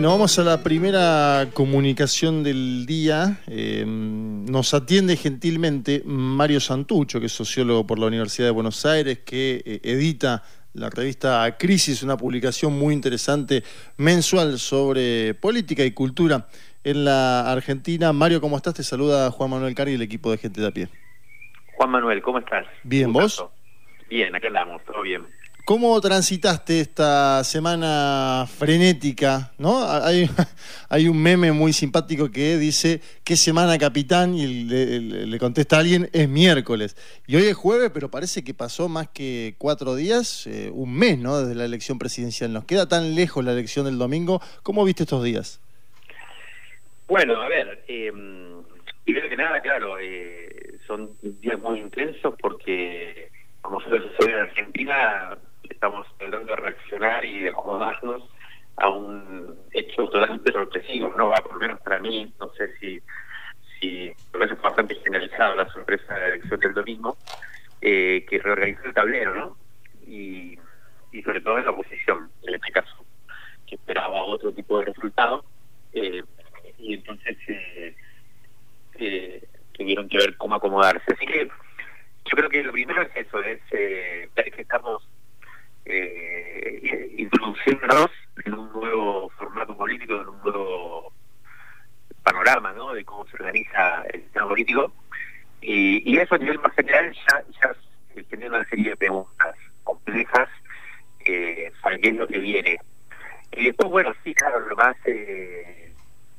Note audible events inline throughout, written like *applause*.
Bueno, vamos a la primera comunicación del día. Eh, nos atiende gentilmente Mario Santucho, que es sociólogo por la Universidad de Buenos Aires, que eh, edita la revista Crisis, una publicación muy interesante mensual sobre política y cultura en la Argentina. Mario, ¿cómo estás? Te saluda Juan Manuel Cari y el equipo de Gente de a Pie. Juan Manuel, ¿cómo estás? Bien, ¿vos? Bien, acá andamos, todo bien. ¿Cómo transitaste esta semana frenética? ¿no? *laughs* Hay, un meme muy simpático que dice, ¿qué semana capitán? Y le, contesta a alguien, es miércoles. Y hoy es jueves, pero parece que pasó más que cuatro días, eh, un mes, ¿no? Desde la elección presidencial. Nos queda tan lejos la elección del domingo. ¿Cómo viste estos días? Bueno, a ver, eh, primero que nada, claro, eh, son días muy intensos porque, como suele suceder en Argentina, estamos tratando de reaccionar y de acomodarnos a un hecho totalmente sorpresivo, ¿no? Va, por lo menos para mí, no sé si, si me parece bastante generalizado la sorpresa de la elección del domingo, eh, que reorganizó el tablero, ¿no? Y, y sobre todo en la oposición, en este caso, que esperaba otro tipo de resultado, eh, y entonces eh, eh, tuvieron que ver cómo acomodarse. Así que yo creo que lo primero es eso, es eh, ver que estamos eh, introduciéndonos en un nuevo formato político, en un nuevo panorama ¿no? de el sistema político. Y, y eso a nivel más general ya, ya genera una serie de preguntas complejas eh, para qué es lo que viene. Y después, bueno, sí, claro, lo más eh,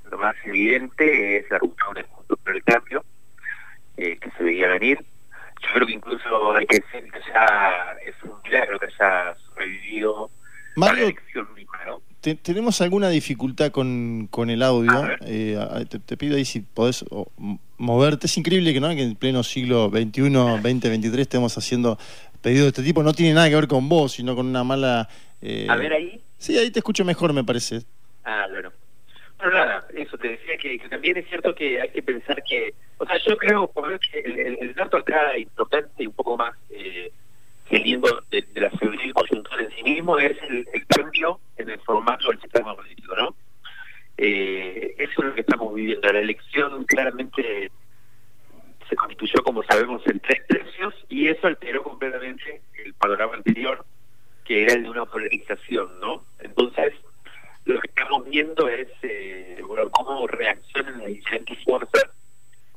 lo más evidente es la ruptura del el cambio eh, que se veía venir yo creo que incluso hay que decir que ya es un milagro que haya sobrevivido Mario, la elección misma, ¿no? Tenemos alguna dificultad con, con el audio. Eh, te, pido ahí si podés moverte. Es increíble que, ¿no? que en pleno siglo XXI, 2023, estemos haciendo pedidos de este tipo. No tiene nada que ver con vos, sino con una mala... Eh... A ver ahí. Sí, ahí te escucho mejor, me parece. Ah, bueno. Bueno, nada, eso te decía que, también es cierto que hay que pensar que, o sea, yo creo por que el, dato acá importante y un poco más eh, saliendo de, la febril coyuntura en sí mismo es el, cambio en el formato del sistema político, ¿no? Eh, eso es lo que estamos viviendo. La elección claramente se constituyó, como sabemos, en tres tercios y eso alteró completamente el panorama anterior, que era el de una polarización, ¿no? Entonces, lo que estamos viendo es eh, bueno, cómo reaccionan las diferentes fuerzas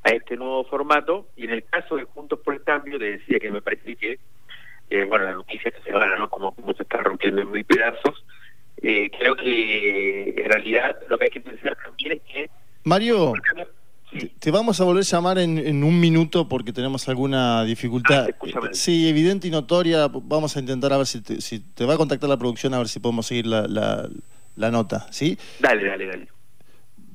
a este nuevo formato y en el caso de Juntos por el Cambio te decía que me parece que eh, bueno la noticia que se van ¿no? como, se está rompiendo en mil pedazos eh, creo que en realidad lo que hay que pensar también es que Mario Te vamos a volver a llamar en, un minuto porque tenemos alguna dificultad. Ah, sí, evidente y notoria. Vamos a intentar a ver si te, si te va a contactar la producción a ver si podemos seguir la, la nota, ¿sí? Dale, dale, dale.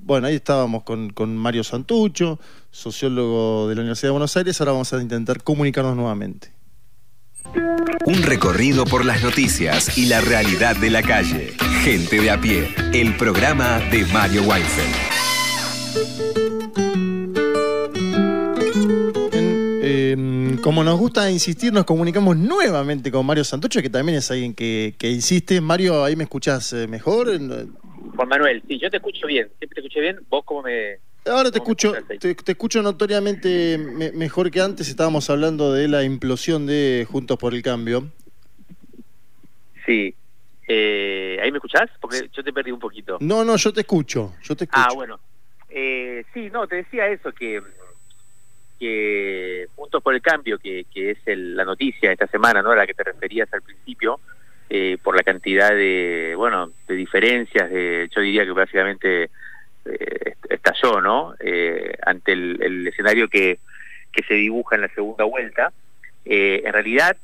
Bueno, ahí estábamos con, con Mario Santucho, sociólogo de la Universidad de Buenos Aires. Ahora vamos a intentar comunicarnos nuevamente. Un recorrido por las noticias y la realidad de la calle. Gente de a pie. El programa de Mario Weinfeld. como nos gusta insistir, nos comunicamos nuevamente con Mario Santucho, que también es alguien que, insiste. Mario, ¿ahí me escuchás eh, mejor? Juan Manuel, sí, yo te escucho bien. Siempre te escuché bien. ¿Vos cómo me...? Ahora te escucho, te, escucho notoriamente mejor que antes. Estábamos hablando de la implosión de Juntos por el Cambio. Sí. Eh, ¿Ahí me escuchás? Porque yo te perdí un poquito. No, no, yo te escucho. Yo te escucho. Ah, bueno. Eh, sí, no, te decía eso, que que Juntos por el Cambio, que, que es la noticia de esta semana, ¿no? A la que te referías al principio, eh, por la cantidad de, bueno, de diferencias, de, yo diría que básicamente eh, estalló, ¿no? Eh, ante el, escenario que, que se dibuja en la segunda vuelta. Eh, en realidad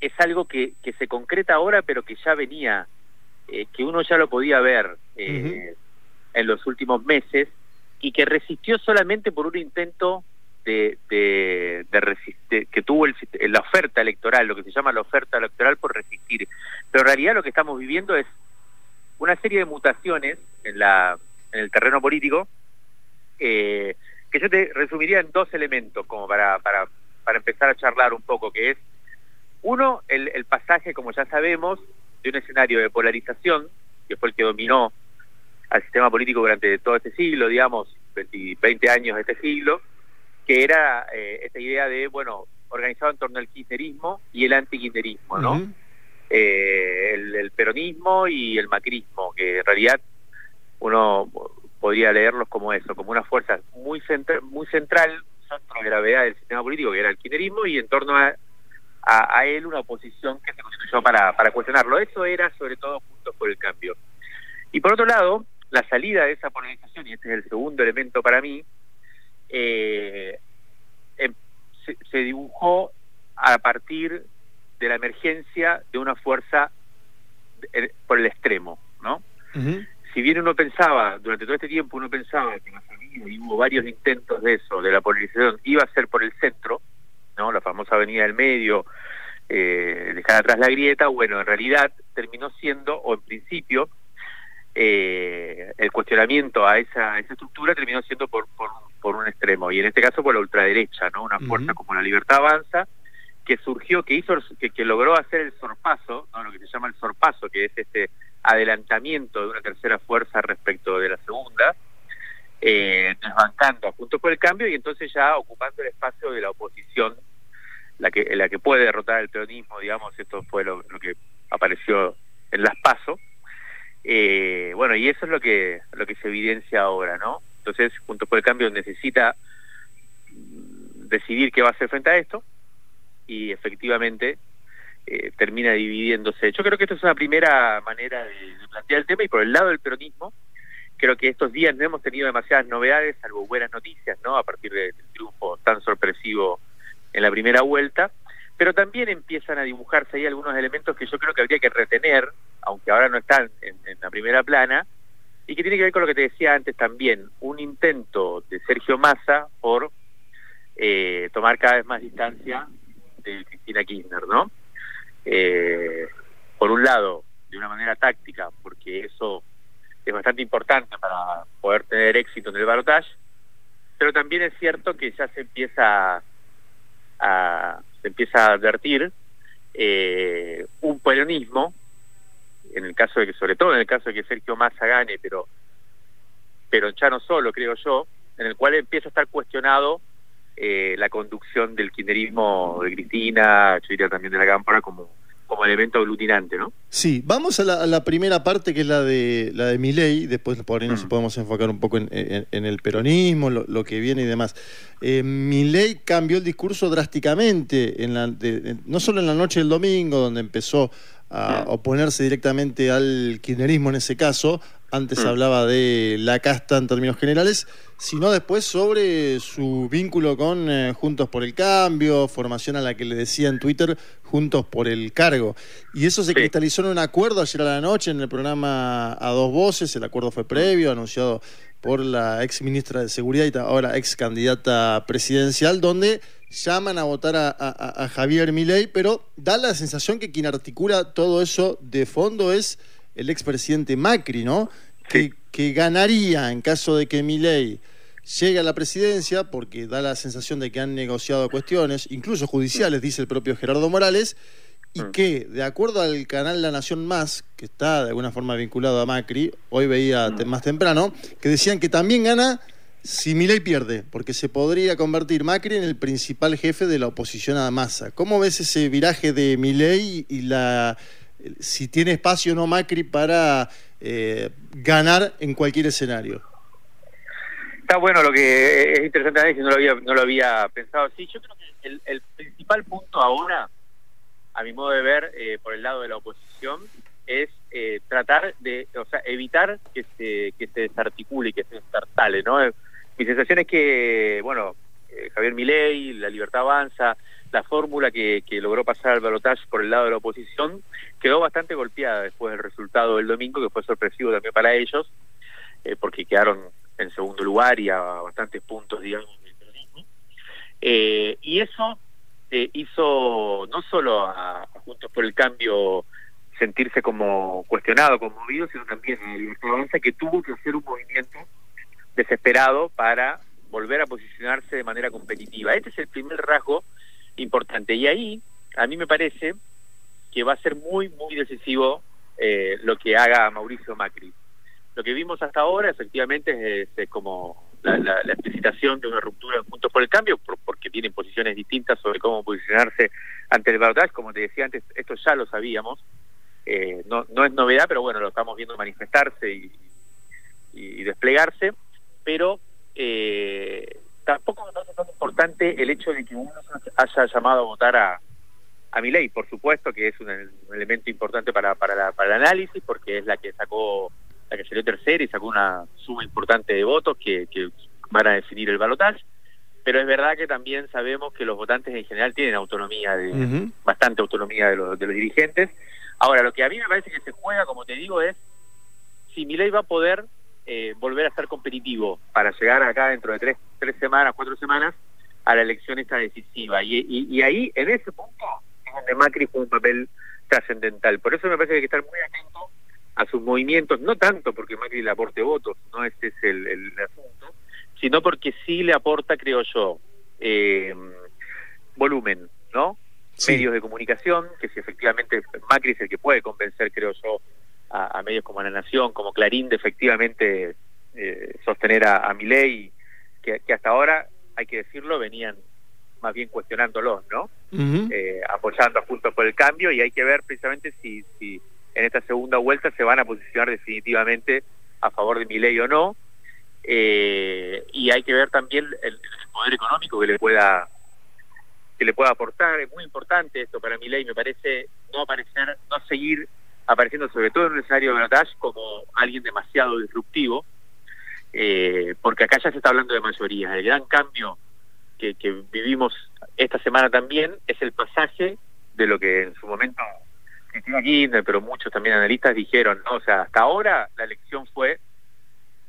es algo que, que se concreta ahora, pero que ya venía, que uno ya lo podía ver en los últimos meses y que resistió solamente por un intento de, de, que tuvo el, la oferta electoral, lo que se llama la oferta electoral por resistir. Pero en realidad lo que estamos viviendo es una serie de mutaciones en, la, en el terreno político eh, que yo te resumiría en dos elementos como para, para, para empezar a charlar un poco, que es uno, el, el pasaje, como ya sabemos, de un escenario de polarización, que fue el que dominó al sistema político durante todo este siglo, digamos, 20, años de este siglo, que era eh, esta idea de, bueno, organizado en torno al kirchnerismo y el antikirchnerismo, ¿no? Eh, el, peronismo y el macrismo, que en realidad uno podría leerlos como eso, como una fuerza muy, muy central, centro de gravedad del sistema político, que era el kirchnerismo, y en torno a, él una oposición que se constituyó para, cuestionarlo. Eso era sobre todo Juntos por el Cambio. Y por otro lado, la salida de esa polarización, y este es el segundo elemento para mí, eh, em, se, dibujó a partir de la emergencia de una fuerza por el extremo, ¿no? Si bien uno pensaba, durante todo este tiempo uno pensaba que la salida, y hubo varios intentos de eso, de la polarización, iba a ser por el centro, ¿no? La famosa avenida del medio, eh, dejar atrás la grieta, bueno, en realidad terminó siendo, o en principio, eh, el cuestionamiento a esa, esa estructura terminó siendo por, por, un extremo, y en este caso por la ultraderecha, ¿no? Una fuerza como la Libertad Avanza, que surgió, que hizo, que, que logró hacer el sorpaso, ¿no? lo que se llama el sorpaso, que es este adelantamiento de una tercera fuerza respecto de la segunda, eh, desbancando a Juntos por el Cambio y entonces ya ocupando el espacio de la oposición, la que, la que puede derrotar el peronismo, digamos, esto fue lo, que apareció en las PASO. Eh, bueno, y eso es lo que, lo que se evidencia ahora, ¿no? Entonces, Juntos por el Cambio necesita decidir qué va a hacer frente a esto y efectivamente eh, termina dividiéndose. Yo creo que esto es una primera manera de, plantear el tema y por el lado del peronismo, creo que estos días no hemos tenido demasiadas novedades, salvo buenas noticias, ¿no? A partir del triunfo tan sorpresivo en la primera vuelta, pero también empiezan a dibujarse ahí algunos elementos que yo creo que habría que retener, aunque ahora no están en, la primera plana, y que tiene que ver con lo que te decía antes también, un intento de Sergio Massa por eh, tomar cada vez más distancia de Cristina Kirchner, ¿no? Eh, por un lado, de una manera táctica, porque eso es bastante importante para poder tener éxito en el balotaje, pero también es cierto que ya se empieza a, se empieza a advertir eh, un peronismo, en el caso de que, sobre todo en el caso de que Sergio Massa gane, pero, pero ya no solo, creo yo, en el cual empieza a estar cuestionado eh, la conducción del kirchnerismo de Cristina, yo diría también de la Cámpora, como, como elemento aglutinante, ¿no? Sí, vamos a la, primera parte que es la de la de Milei, después por ahí nos mm. podemos enfocar un poco en, el peronismo, lo, que viene y demás. Eh, Milei cambió el discurso drásticamente, en la, no solo en la noche del domingo, donde empezó a oponerse directamente al kirchnerismo en ese caso, antes mm. hablaba de la casta en términos generales, sino después sobre su vínculo con eh, Juntos por el Cambio, formación a la que le decía en Twitter Juntos por el Cargo. Y eso se cristalizó en un acuerdo ayer a la noche en el programa A Dos Voces, el acuerdo fue previo, anunciado por la ex ministra de Seguridad y ahora ex candidata presidencial, donde llaman a votar a, Javier Milei, pero da la sensación que quien articula todo eso de fondo es el expresidente Macri, ¿no? Que, que, ganaría en caso de que Milei llegue a la presidencia, porque da la sensación de que han negociado cuestiones, incluso judiciales, dice el propio Gerardo Morales, y mm. que, de acuerdo al canal La Nación Más, que está de alguna forma vinculado a Macri, hoy veía mm. más temprano, que decían que también gana si Milei pierde, porque se podría convertir Macri en el principal jefe de la oposición a Massa. ¿Cómo ves ese viraje de Milei y la si tiene espacio o no Macri para eh, ganar en cualquier escenario? Está bueno lo que es interesante no lo había no lo había pensado. Sí, yo creo que el, principal punto ahora, a mi modo de ver, eh, por el lado de la oposición, es eh, tratar de, o sea, evitar que se que se desarticule, que se destartale, ¿no? Mi sensación es que, bueno, eh, Javier Milei, La Libertad Avanza, la fórmula que, logró pasar al balotaje por el lado de la oposición, quedó bastante golpeada después del resultado del domingo, que fue sorpresivo también para ellos, eh, porque quedaron en segundo lugar y a bastantes puntos, digamos, del. Eh, y eso hizo no solo a, Juntos por el Cambio sentirse como cuestionado, conmovido, sino también a Libertad que tuvo que hacer un movimiento desesperado para volver a posicionarse de manera competitiva. Este es el primer rasgo importante. Y ahí, a mí me parece que va a ser muy, muy decisivo eh, lo que haga Mauricio Macri. Lo que vimos hasta ahora efectivamente es, como la, explicitación de una ruptura de puntos por el cambio, porque tienen posiciones distintas sobre cómo posicionarse ante el balotaje. Como te decía antes, esto ya lo sabíamos. Eh, no, no es novedad, pero bueno, lo estamos viendo manifestarse y, y desplegarse. Pero eh, tampoco me parece tan importante el hecho de que uno haya llamado a votar a, a mi ley, por supuesto que es un, elemento importante para, para, para el análisis, porque es la que sacó, la que salió tercera y sacó una suma importante de votos que, que van a definir el balotaje. Pero es verdad que también sabemos que los votantes en general tienen autonomía, de, bastante autonomía de los, de los dirigentes. Ahora, lo que a mí me parece que se juega, como te digo, es si mi ley va a poder eh, volver a ser competitivo para llegar acá dentro de tres, tres semanas, cuatro semanas, a la elección esta decisiva. Y, y, y ahí, en ese punto, donde Macri fue un papel trascendental. Por eso me parece que hay que estar muy atento a sus movimientos, no tanto porque Macri le aporte votos, no ese es el, el asunto, sino porque sí le aporta, creo yo, eh, volumen, ¿no? Medios de comunicación, que si efectivamente Macri es el que puede convencer, creo yo, a, medios como La Nación, como Clarín, de efectivamente eh, sostener a, a Milei, que, que hasta ahora, hay que decirlo, venían más bien cuestionándolos, ¿no? eh, apoyando a Juntos por el Cambio y hay que ver precisamente si, si en esta segunda vuelta se van a posicionar definitivamente a favor de mi ley o no. Eh, y hay que ver también el, poder económico que le pueda que le pueda aportar. Es muy importante esto para mi ley, me parece no aparecer, no seguir apareciendo sobre todo en un escenario de batalla como alguien demasiado disruptivo, eh, porque acá ya se está hablando de mayoría. El gran cambio que, vivimos esta semana también es el pasaje de lo que en su momento Cristina Kirchner, pero muchos también analistas dijeron, ¿no? O sea, hasta ahora la elección fue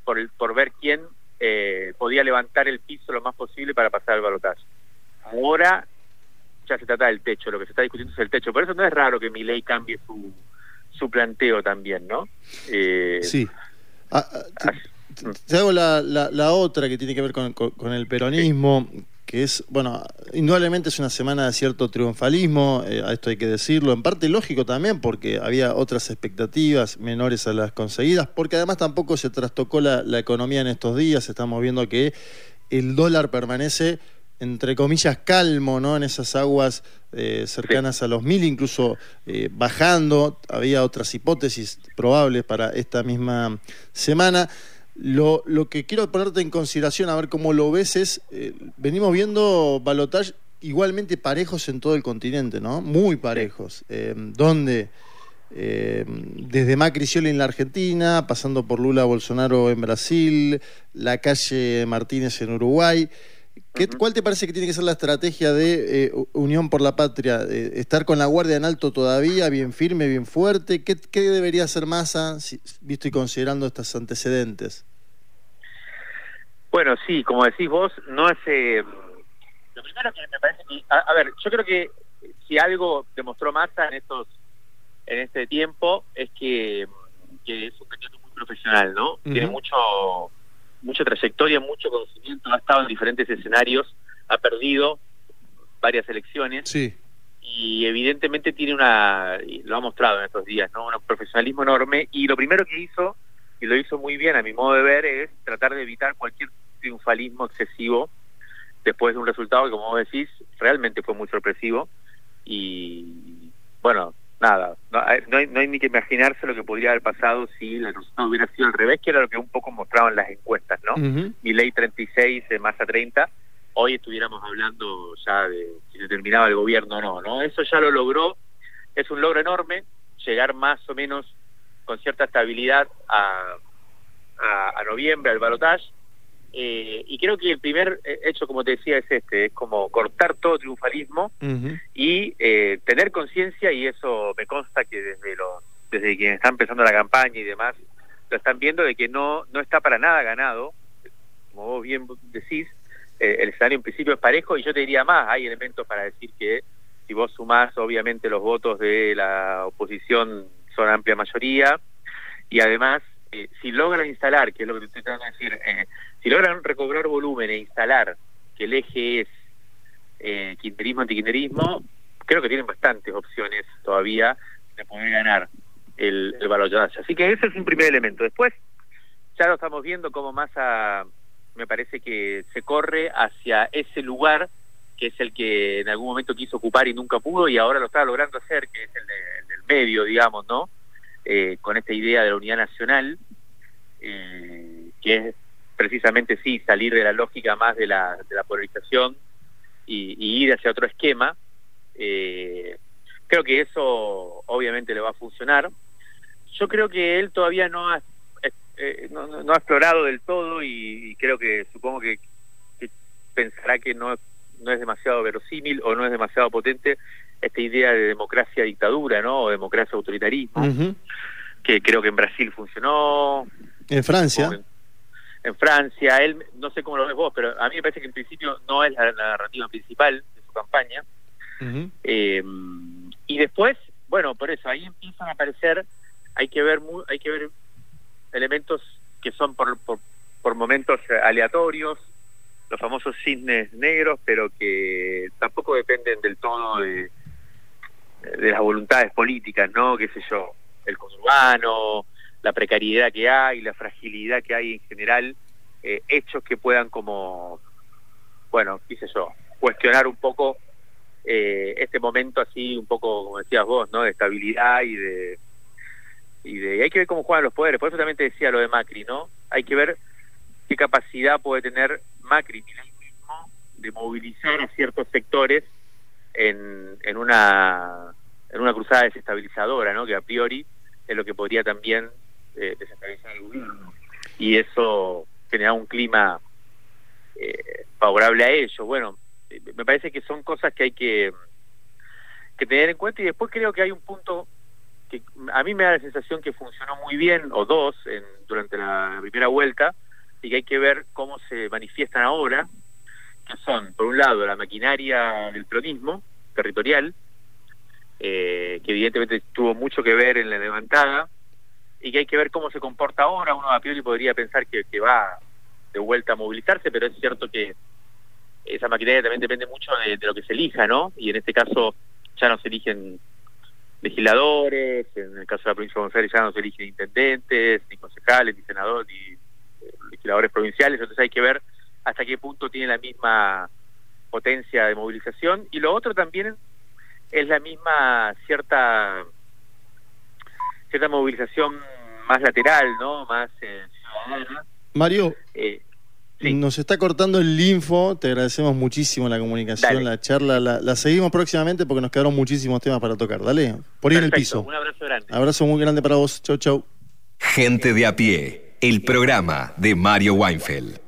por, el, por ver quién eh, podía levantar el piso lo más posible para pasar el balotaje. Ahora ya se trata del techo, lo que se está discutiendo es el techo. Por eso no es raro que mi ley cambie su, su planteo también, ¿no? Eh, sí. Ah, ah, te, hago la, la, otra que tiene que ver con, con, el peronismo que es, bueno, indudablemente es una semana de cierto triunfalismo, eh, a esto hay que decirlo, en parte lógico también, porque había otras expectativas menores a las conseguidas, porque además tampoco se trastocó la, economía en estos días, estamos viendo que el dólar permanece entre comillas, calmo, ¿no? En esas aguas eh, cercanas a los mil, incluso eh, bajando. Había otras hipótesis probables para esta misma semana. Lo, lo, que quiero ponerte en consideración, a ver cómo lo ves, es, eh, venimos viendo balotaje igualmente parejos en todo el continente, ¿no? Muy parejos, eh, donde eh, desde Macri Scioli en la Argentina, pasando por Lula Bolsonaro en Brasil, la calle Martínez en Uruguay. ¿Qué, ¿Cuál te parece que tiene que ser la estrategia de Unión por la Patria? ¿Estar con la guardia en alto todavía, bien firme, bien fuerte? ¿Qué, qué debería hacer Massa, visto y considerando estos antecedentes? Bueno, sí, como decís vos, no es... Eh, lo primero que me parece que... A, ver, yo creo que si algo demostró Massa en estos en este tiempo es que, que es un candidato muy profesional, ¿no? Tiene mucho mucha trayectoria, mucho conocimiento, ha estado en diferentes escenarios, ha perdido varias elecciones. Sí. Y evidentemente tiene una, lo ha mostrado en estos días, ¿no? Un profesionalismo enorme. Y lo primero que hizo, y lo hizo muy bien a mi modo de ver, es tratar de evitar cualquier triunfalismo excesivo después de un resultado que, como vos decís, realmente fue muy sorpresivo. Y bueno, nada, no, hay, no hay ni que imaginarse lo que podría haber pasado si el resultado hubiera sido al revés, que era lo que un poco mostraban las encuestas, ¿no? Mi ley 36, más a 30, hoy estuviéramos hablando ya de si se terminaba el gobierno o no, ¿no? Eso ya lo logró, es un logro enorme, llegar más o menos con cierta estabilidad a, a, noviembre al balotaje, eh, y creo que el primer eh, hecho, como te decía, es este, es como cortar todo triunfalismo y eh, tener conciencia, y eso me consta que desde los desde quienes están empezando la campaña y demás, lo están viendo de que no, no está para nada ganado, como vos bien decís, el escenario en principio es parejo, y yo te diría más, hay elementos para decir que si vos sumás, obviamente los votos de la oposición son amplia mayoría, y además eh, si logran instalar, que es lo que te estoy tratando de decir, eh, si logran recobrar volumen e instalar que el eje es eh, quinterismo, antiquinterismo, creo que tienen bastantes opciones todavía de poder ganar el, el Así que ese es un primer elemento. Después, ya lo estamos viendo como Massa me parece que se corre hacia ese lugar que es el que en algún momento quiso ocupar y nunca pudo y ahora lo está logrando hacer, que es el, del medio, digamos, ¿no? Eh, con esta idea de la unidad nacional, eh, que es precisamente, sí, salir de la lógica más de la, de la polarización y, ir hacia otro esquema. Eh, creo que eso obviamente le va a funcionar. Yo creo que él todavía no ha, no, ha explorado del todo y, creo que supongo que, pensará que no no es demasiado verosímil o no es demasiado potente esta idea de democracia dictadura, ¿no? O democracia autoritarismo, que creo que en Brasil funcionó. En Francia. En, Francia, él, no sé cómo lo ves vos, pero a mí me parece que en principio no es la, narrativa principal de su campaña. Eh, y después, bueno, por eso, ahí empiezan a aparecer, hay que ver, hay que ver elementos que son por, por, por momentos aleatorios, los famosos cisnes negros, pero que tampoco dependen del todo de, de las voluntades políticas, ¿no? Qué sé yo, el conurbano, la precariedad que hay, la fragilidad que hay en general, eh, hechos que puedan como, bueno, qué sé yo, cuestionar un poco eh, este momento así, un poco, como decías vos, ¿no? De estabilidad y de... Y de, hay que ver cómo juegan los poderes, por eso también te decía lo de Macri, ¿no? Hay que ver qué capacidad puede tener Macri mismo de movilizar a ciertos sectores en, en una en una cruzada desestabilizadora, ¿no? Que a priori es lo que podría también eh, desestabilizar el gobierno. Y eso genera un clima eh, favorable a ello. Bueno, eh, me parece que son cosas que hay que, que tener en cuenta y después creo que hay un punto que a mí me da la sensación que funcionó muy bien, o dos, en, durante la primera vuelta, y que hay que ver cómo se manifiestan ahora, que son, por un lado, la maquinaria del peronismo territorial, eh, que evidentemente tuvo mucho que ver en la levantada, y que hay que ver cómo se comporta ahora. Uno a priori podría pensar que, va de vuelta a movilizarse, pero es cierto que esa maquinaria también depende mucho de, lo que se elija, ¿no? Y en este caso ya no se eligen legisladores, en el caso de la provincia de Buenos ya no se eligen intendentes, ni concejales, ni senadores, ni legisladores provinciales, entonces hay que ver hasta qué punto tiene la misma potencia de movilización y lo otro también es la misma cierta cierta movilización más lateral, ¿no? Más eh, ciudadana. Mario, eh, nos está cortando el linfo, te agradecemos muchísimo la comunicación, la charla, la, seguimos próximamente porque nos quedaron muchísimos temas para tocar, dale, por ahí en el piso. Un abrazo grande. Abrazo muy grande para vos, chau chau. Gente de a pie el programa de Mario Weinfeld.